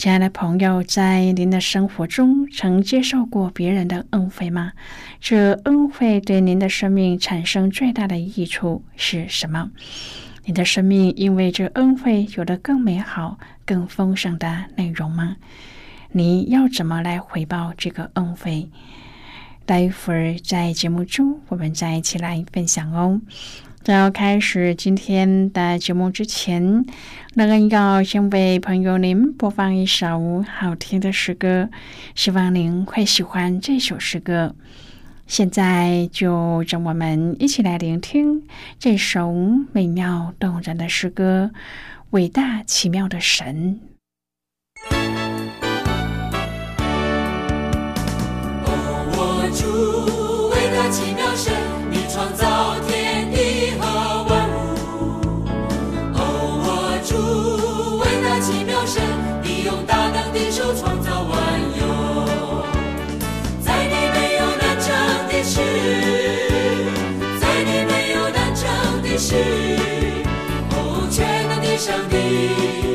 亲爱的朋友，在您的生活中曾接受过别人的恩惠吗？这恩惠对您的生命产生最大的益处是什么？你的生命因为这恩惠有了更美好、更丰盛的内容吗？你要怎么来回报这个恩惠？待会儿在节目中，我们再一起来分享哦。在要开始今天的节目之前，那个要先为朋友您播放一首好听的诗歌，希望您会喜欢这首诗歌。现在就让我们一起来聆听这首美妙动人的诗歌《伟大奇妙的神》。亲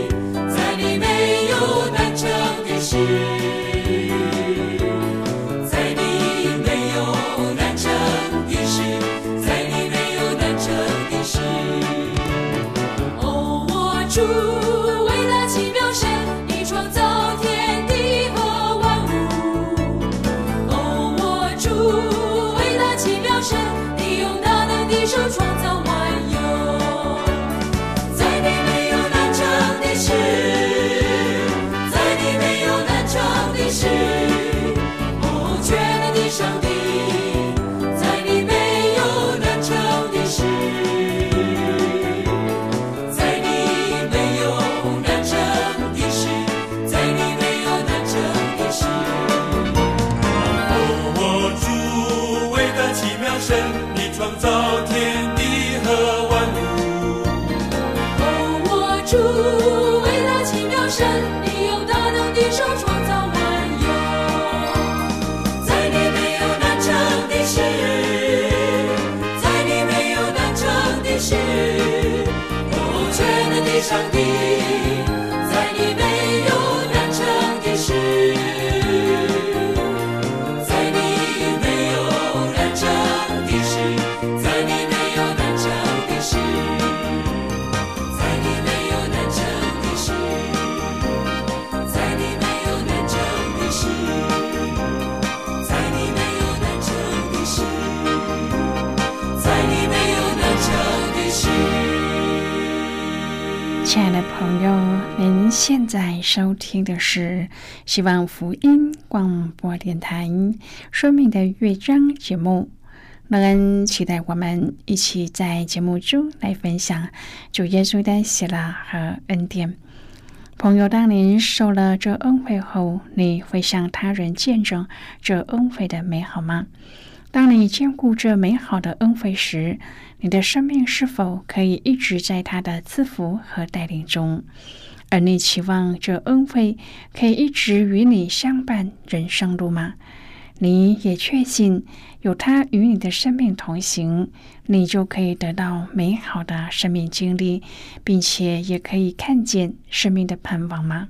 朋友，您现在收听的是希望福音广播电台《生命的乐章》节目。乐恩期待我们一起在节目中来分享主耶稣的喜乐和恩典。朋友，当您受了这恩惠后，你会向他人见证这恩惠的美好吗？当你兼顾这美好的恩惠时，你的生命是否可以一直在他的赐福和带领中？而你期望这恩惠可以一直与你相伴人生路吗？你也确信有他与你的生命同行，你就可以得到美好的生命经历，并且也可以看见生命的盼望吗？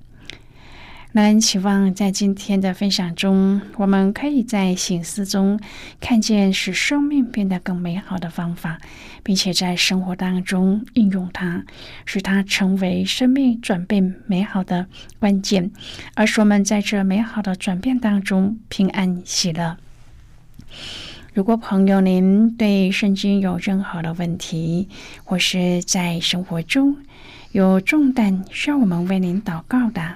那期望在今天的分享中，我们可以在醒思中看见使生命变得更美好的方法，并且在生活当中应用它，使它成为生命转变美好的关键，而是我们在这美好的转变当中平安喜乐。如果朋友您对圣经有任何的问题，或是在生活中有重担需要我们为您祷告的，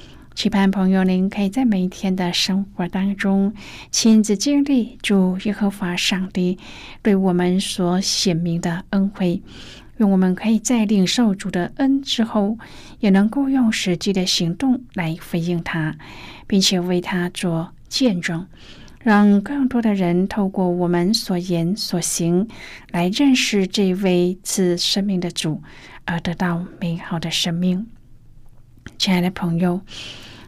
期盼朋友，您可以在每一天的生活当中亲自经历主耶和华上帝对我们所显明的恩惠，愿我们可以在领受主的恩之后，也能够用实际的行动来回应他，并且为他做见证，让更多的人透过我们所言所行来认识这位赐生命的主，而得到美好的生命。亲爱的朋友。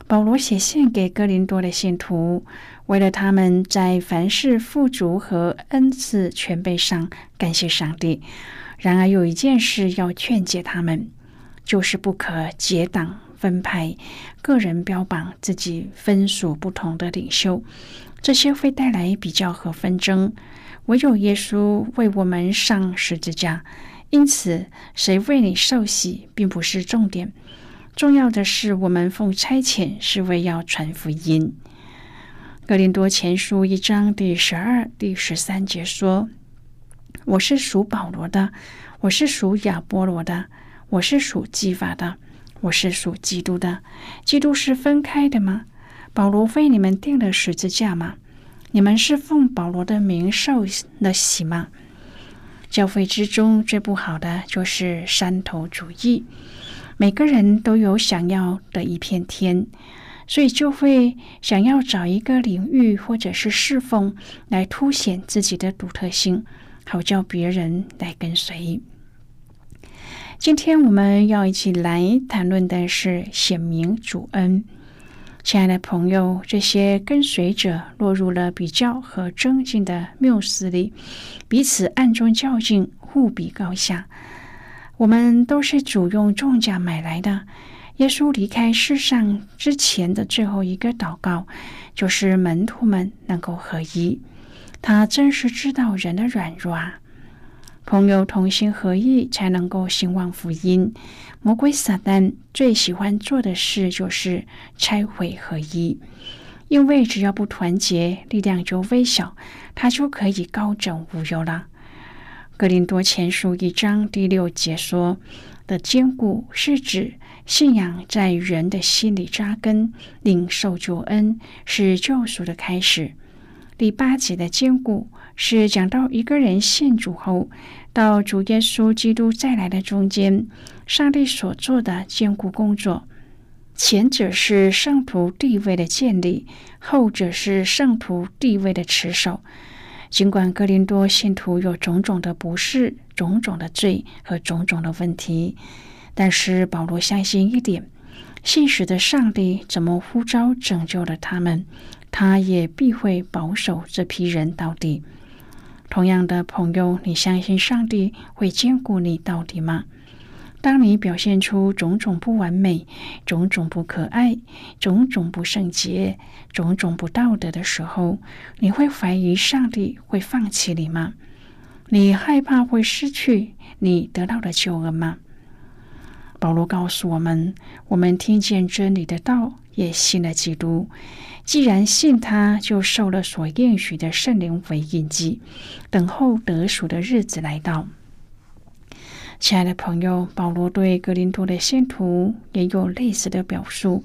保罗写信给哥林多的信徒，为了他们在凡事富足和恩赐全备上感谢上帝。然而有一件事要劝诫他们，就是不可结党分派，个人标榜自己分属不同的领袖，这些会带来比较和纷争。唯有耶稣为我们上十字架，因此谁为你受洗并不是重点。重要的是，我们奉差遣是为要传福音。格林多前书一章第十二、第十三节说：“我是属保罗的，我是属亚波罗的，我是属基法的，我是属基督的。基督是分开的吗？保罗为你们定了十字架吗？你们是奉保罗的名受了洗吗？教会之中最不好的就是山头主义。”每个人都有想要的一片天，所以就会想要找一个领域或者是侍奉来凸显自己的独特性，好叫别人来跟随。今天我们要一起来谈论的是显明主恩。亲爱的朋友，这些跟随者落入了比较和争竞的谬思里，彼此暗中较劲，互比高下。我们都是主用重价买来的。耶稣离开世上之前的最后一个祷告，就是门徒们能够合一。他真是知道人的软弱啊！朋友同心合意，才能够兴旺福音。魔鬼撒旦最喜欢做的事就是拆毁合一，因为只要不团结，力量就微小，他就可以高枕无忧了。格林多前书一章第六节说的坚固，是指信仰在人的心里扎根，领受救恩是救赎的开始。第八节的坚固是讲到一个人信主后，到主耶稣基督再来的中间，上帝所做的坚固工作。前者是圣徒地位的建立，后者是圣徒地位的持守。尽管哥林多信徒有种种的不适、种种的罪和种种的问题，但是保罗相信一点：信实的上帝怎么呼召拯救了他们，他也必会保守这批人到底。同样的朋友，你相信上帝会兼顾你到底吗？当你表现出种种不完美、种种不可爱、种种不圣洁、种种不道德的时候，你会怀疑上帝会放弃你吗？你害怕会失去你得到的救恩吗？保罗告诉我们：我们听见真理的道，也信了基督。既然信他，就受了所应许的圣灵为印记，等候得赎的日子来到。亲爱的朋友，保罗对格林多的信徒也有类似的表述，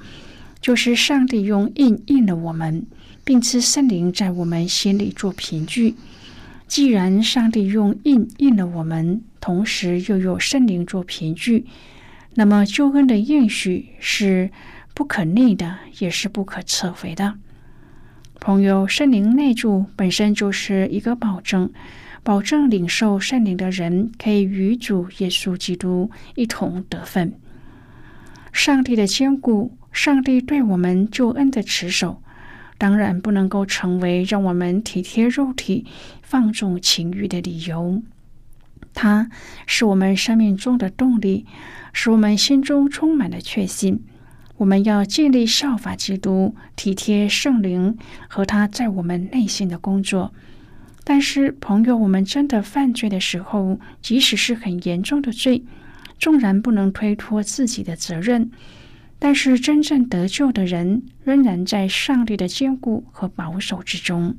就是上帝用印印了我们，并赐圣灵在我们心里做凭据。既然上帝用印印了我们，同时又有圣灵做凭据，那么救恩的应许是。不可逆的，也是不可撤回的。朋友，圣灵内住本身就是一个保证，保证领受圣灵的人可以与主耶稣基督一同得分。上帝的坚固，上帝对我们救恩的持守，当然不能够成为让我们体贴肉体、放纵情欲的理由。它是我们生命中的动力，使我们心中充满了确信。我们要尽力效法基督，体贴圣灵和他在我们内心的工作。但是，朋友，我们真的犯罪的时候，即使是很严重的罪，纵然不能推脱自己的责任，但是真正得救的人仍然在上帝的坚固和保守之中，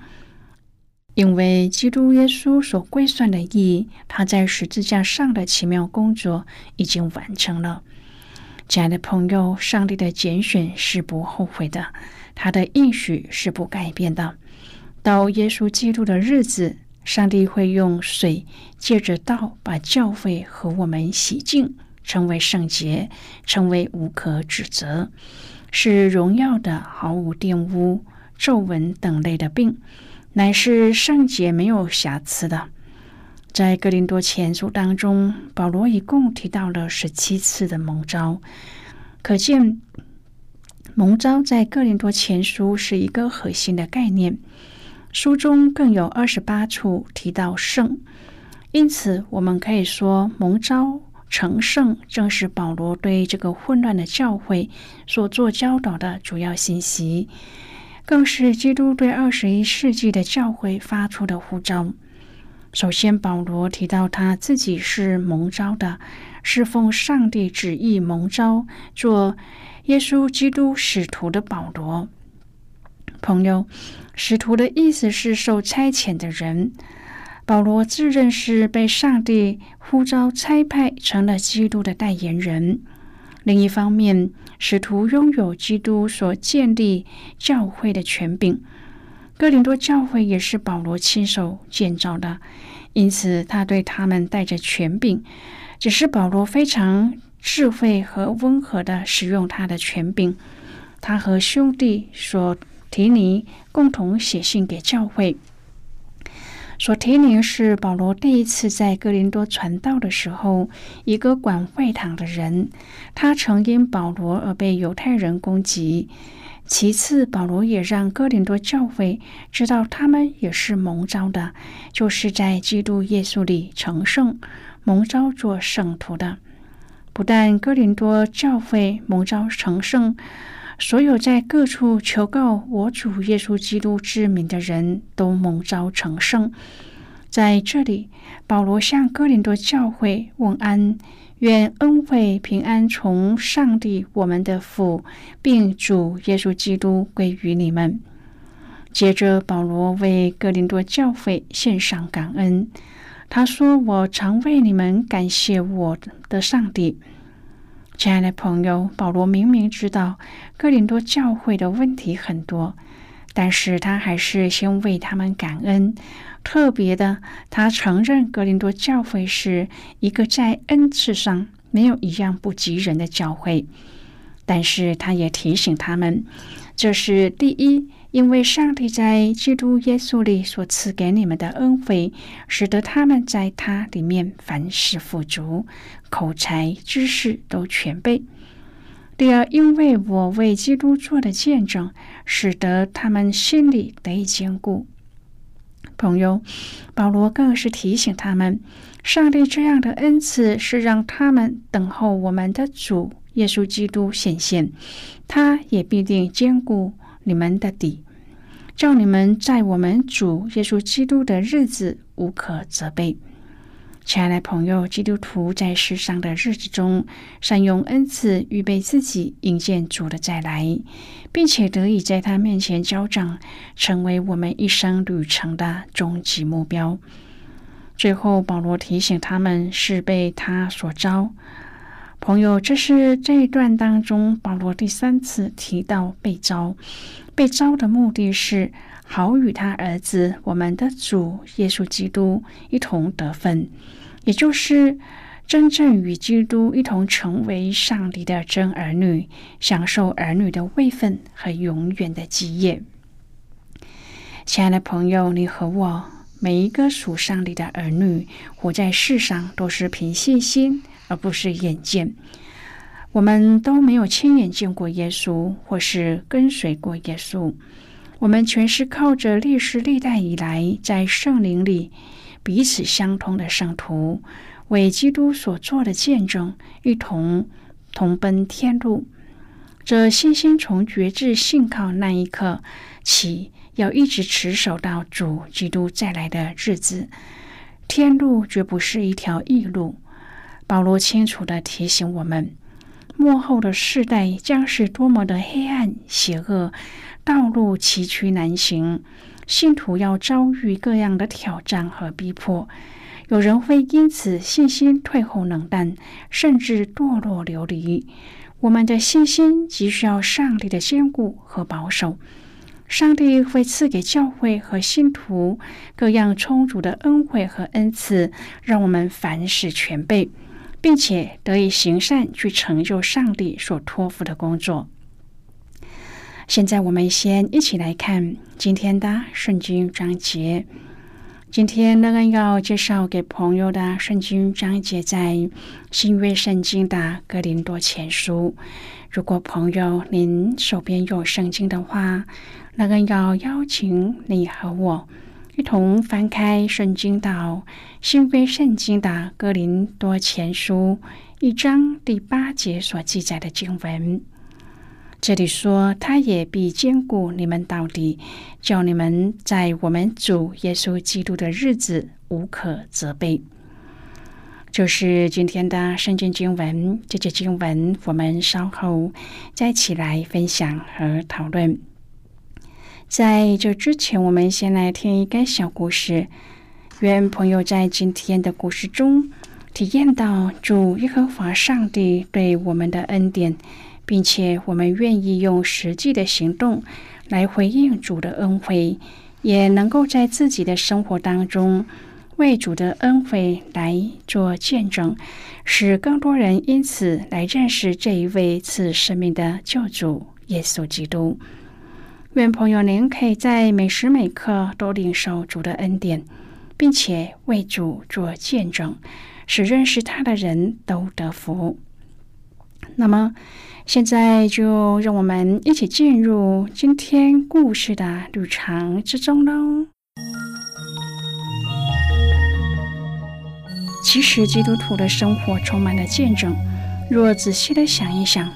因为基督耶稣所归算的义，他在十字架上的奇妙工作已经完成了。亲爱的朋友，上帝的拣选是不后悔的，他的应许是不改变的。到耶稣基督的日子，上帝会用水借着道把教会和我们洗净，成为圣洁，成为无可指责，是荣耀的，毫无玷污、皱纹等类的病，乃是圣洁没有瑕疵的。在哥林多前书当中，保罗一共提到了十七次的蒙召，可见蒙召在哥林多前书是一个核心的概念。书中更有二十八处提到圣，因此我们可以说，蒙召成圣正是保罗对这个混乱的教会所做教导的主要信息，更是基督对二十一世纪的教会发出的呼召。首先，保罗提到他自己是蒙召的，是奉上帝旨意蒙召做耶稣基督使徒的保罗。朋友，使徒的意思是受差遣的人。保罗自认是被上帝呼召差派成了基督的代言人。另一方面，使徒拥有基督所建立教会的权柄。哥林多教会也是保罗亲手建造的，因此他对他们带着权柄。只是保罗非常智慧和温和的使用他的权柄。他和兄弟所提尼共同写信给教会。索提尼是保罗第一次在哥林多传道的时候，一个管会堂的人，他曾因保罗而被犹太人攻击。其次，保罗也让哥林多教会知道，他们也是蒙召的，就是在基督耶稣里成圣，蒙召做圣徒的。不但哥林多教会蒙召成圣，所有在各处求告我主耶稣基督之名的人都蒙召成圣。在这里，保罗向哥林多教会问安。愿恩惠平安从上帝我们的父，并主耶稣基督归于你们。接着，保罗为哥林多教会献上感恩。他说：“我常为你们感谢我的上帝。”亲爱的朋友，保罗明明知道哥林多教会的问题很多，但是他还是先为他们感恩。特别的，他承认格林多教会是一个在恩赐上没有一样不及人的教会，但是他也提醒他们，这是第一，因为上帝在基督耶稣里所赐给你们的恩惠，使得他们在他里面凡事富足，口才、知识都全备；第二，因为我为基督做的见证，使得他们心里得以坚固。朋友，保罗更是提醒他们，上帝这样的恩赐是让他们等候我们的主耶稣基督显现，他也必定坚固你们的底，叫你们在我们主耶稣基督的日子无可责备。亲爱的朋友，基督徒在世上的日子中，善用恩赐，预备自己迎接主的再来，并且得以在他面前交账，成为我们一生旅程的终极目标。最后，保罗提醒他们是被他所招。朋友，这是这一段当中保罗第三次提到被招。被招的目的是好与他儿子我们的主耶稣基督一同得分，也就是真正与基督一同成为上帝的真儿女，享受儿女的位分和永远的基业。亲爱的朋友，你和我每一个属上帝的儿女，活在世上都是凭信心。而不是眼见，我们都没有亲眼见过耶稣，或是跟随过耶稣。我们全是靠着历史历代以来在圣灵里彼此相通的圣徒，为基督所做的见证，一同同奔天路。这信心从觉志信靠那一刻起，要一直持守到主基督再来的日子。天路绝不是一条易路。保罗清楚的提醒我们，幕后的世代将是多么的黑暗邪恶，道路崎岖难行，信徒要遭遇各样的挑战和逼迫，有人会因此信心退后冷淡，甚至堕落流离。我们的信心急需要上帝的坚固和保守，上帝会赐给教会和信徒各样充足的恩惠和恩赐，让我们凡事全备。并且得以行善，去成就上帝所托付的工作。现在，我们先一起来看今天的圣经章节。今天，乐恩要介绍给朋友的圣经章节，在新约圣经的哥林多前书。如果朋友您手边有圣经的话，乐恩要邀请你和我。一同翻开圣经到新约圣经的哥林多前书一章第八节所记载的经文，这里说：“他也必兼顾你们到底，叫你们在我们主耶稣基督的日子无可责备。”就是今天的圣经经文。这节经文我们稍后再起来分享和讨论。在这之前，我们先来听一个小故事。愿朋友在今天的故事中体验到主耶和华上帝对我们的恩典，并且我们愿意用实际的行动来回应主的恩惠，也能够在自己的生活当中为主的恩惠来做见证，使更多人因此来认识这一位赐生命的救主耶稣基督。愿朋友您可以在每时每刻都领受主的恩典，并且为主做见证，使认识他的人都得福。那么，现在就让我们一起进入今天故事的旅程之中喽。其实，基督徒的生活充满了见证。若仔细的想一想，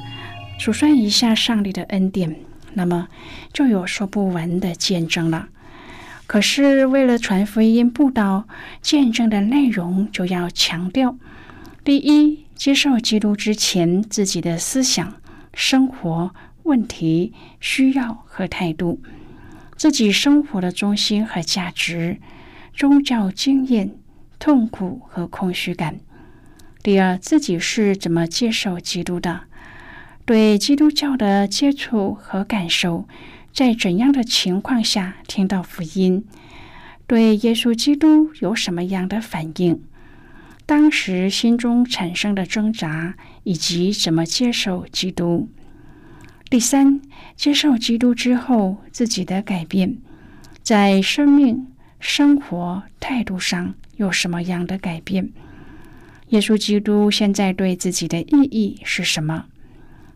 数算一下上帝的恩典。那么就有说不完的见证了。可是为了传福音布道，见证的内容就要强调：第一，接受基督之前自己的思想、生活问题、需要和态度，自己生活的中心和价值、宗教经验、痛苦和空虚感；第二，自己是怎么接受基督的。对基督教的接触和感受，在怎样的情况下听到福音？对耶稣基督有什么样的反应？当时心中产生的挣扎，以及怎么接受基督？第三，接受基督之后自己的改变，在生命、生活态度上有什么样的改变？耶稣基督现在对自己的意义是什么？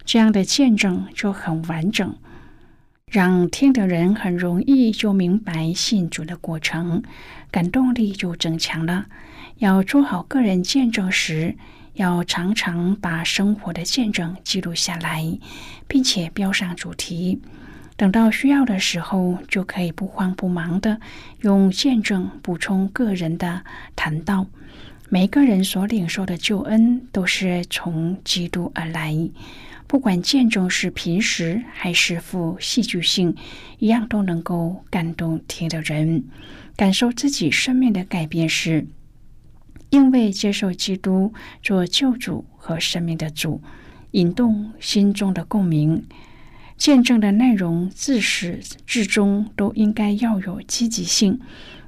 这样的见证就很完整，让听的人很容易就明白信主的过程，感动力就增强了。要做好个人见证时，要常常把生活的见证记录下来，并且标上主题。等到需要的时候，就可以不慌不忙的用见证补充个人的谈道，每个人所领受的救恩都是从基督而来。不管见证是平时还是富戏剧性，一样都能够感动听的人，感受自己生命的改变时，因为接受基督做救主和生命的主，引动心中的共鸣。见证的内容自始至终都应该要有积极性，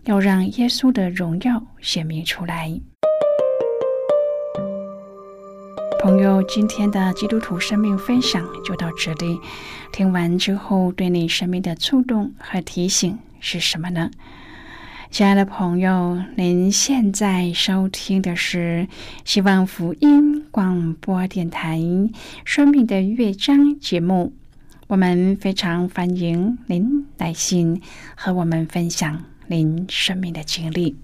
要让耶稣的荣耀显明出来。朋友，今天的基督徒生命分享就到这里。听完之后，对你生命的触动和提醒是什么呢？亲爱的朋友，您现在收听的是希望福音广播电台《生命的乐章》节目。我们非常欢迎您来信和我们分享您生命的经历。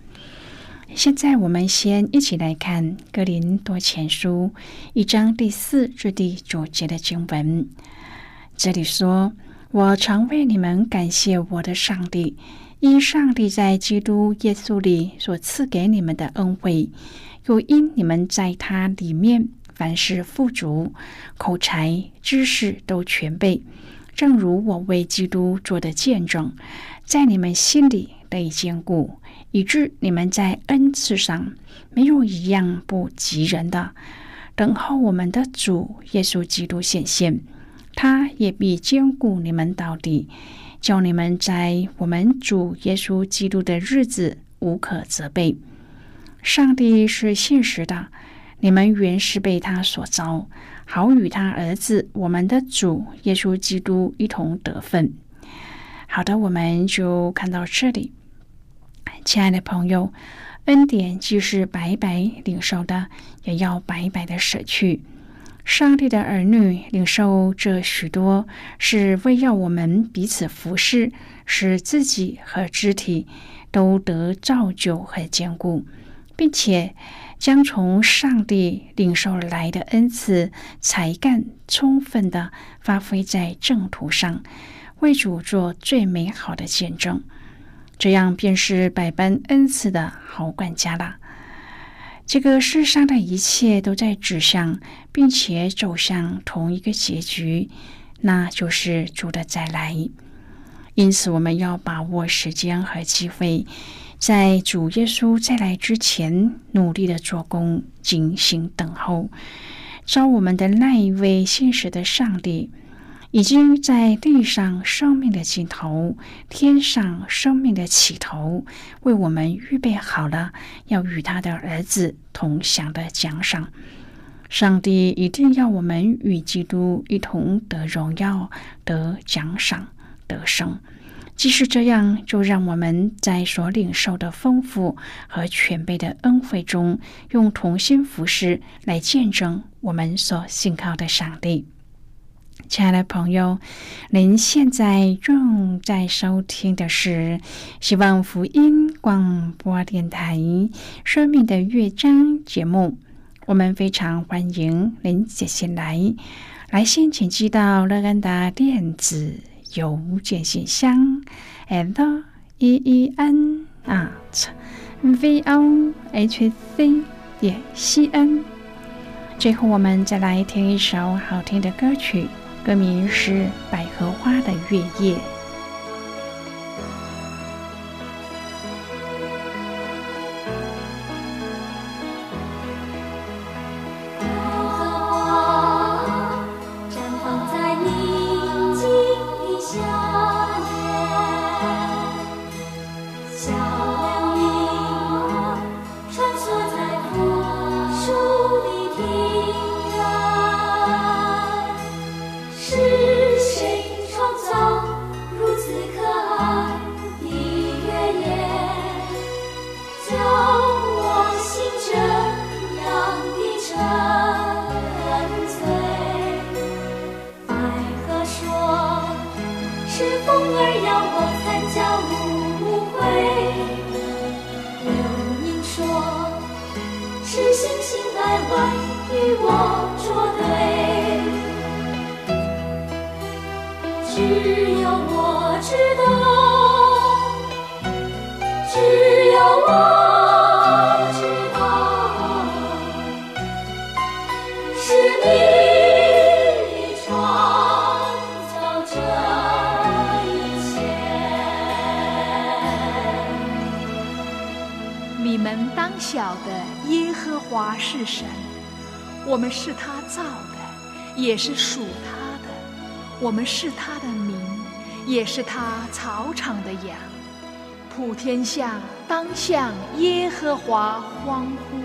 现在，我们先一起来看《格林多前书》一章第四至第九节的经文。这里说：“我常为你们感谢我的上帝，因上帝在基督耶稣里所赐给你们的恩惠，又因你们在他里面。”凡事富足，口才、知识都全备，正如我为基督做的见证，在你们心里得以坚固，以致你们在恩赐上没有一样不及人的。等候我们的主耶稣基督显现，他也必坚固你们到底，叫你们在我们主耶稣基督的日子无可责备。上帝是现实的。你们原是被他所招，好与他儿子我们的主耶稣基督一同得分。好的，我们就看到这里。亲爱的朋友，恩典既是白白领受的，也要白白的舍去。上帝的儿女领受这许多，是为要我们彼此服侍，使自己和肢体都得造就和坚固，并且。将从上帝领受来的恩赐才干，充分的发挥在正途上，为主做最美好的见证。这样便是百般恩赐的好管家了。这个世上的一切都在指向，并且走向同一个结局，那就是主的再来。因此，我们要把握时间和机会。在主耶稣再来之前，努力的做工，精心等候。招我们的那一位现实的上帝，已经在地上生命的尽头，天上生命的起头，为我们预备好了要与他的儿子同享的奖赏。上帝一定要我们与基督一同得荣耀、得奖赏、得胜。即使这样，就让我们在所领受的丰富和全备的恩惠中，用同心服侍来见证我们所信靠的上帝。亲爱的朋友，您现在正在收听的是希望福音广播电台《生命的乐章》节目。我们非常欢迎您写信来，来信请寄到乐安达电子。邮件信箱：l e e n at v o h c 点 c n。最后，我们再来听一首好听的歌曲，歌名是《百合花的月夜》。只有我知道。神，我们是他造的，也是属他的；我们是他的民，也是他草场的羊。普天下当向耶和华欢呼。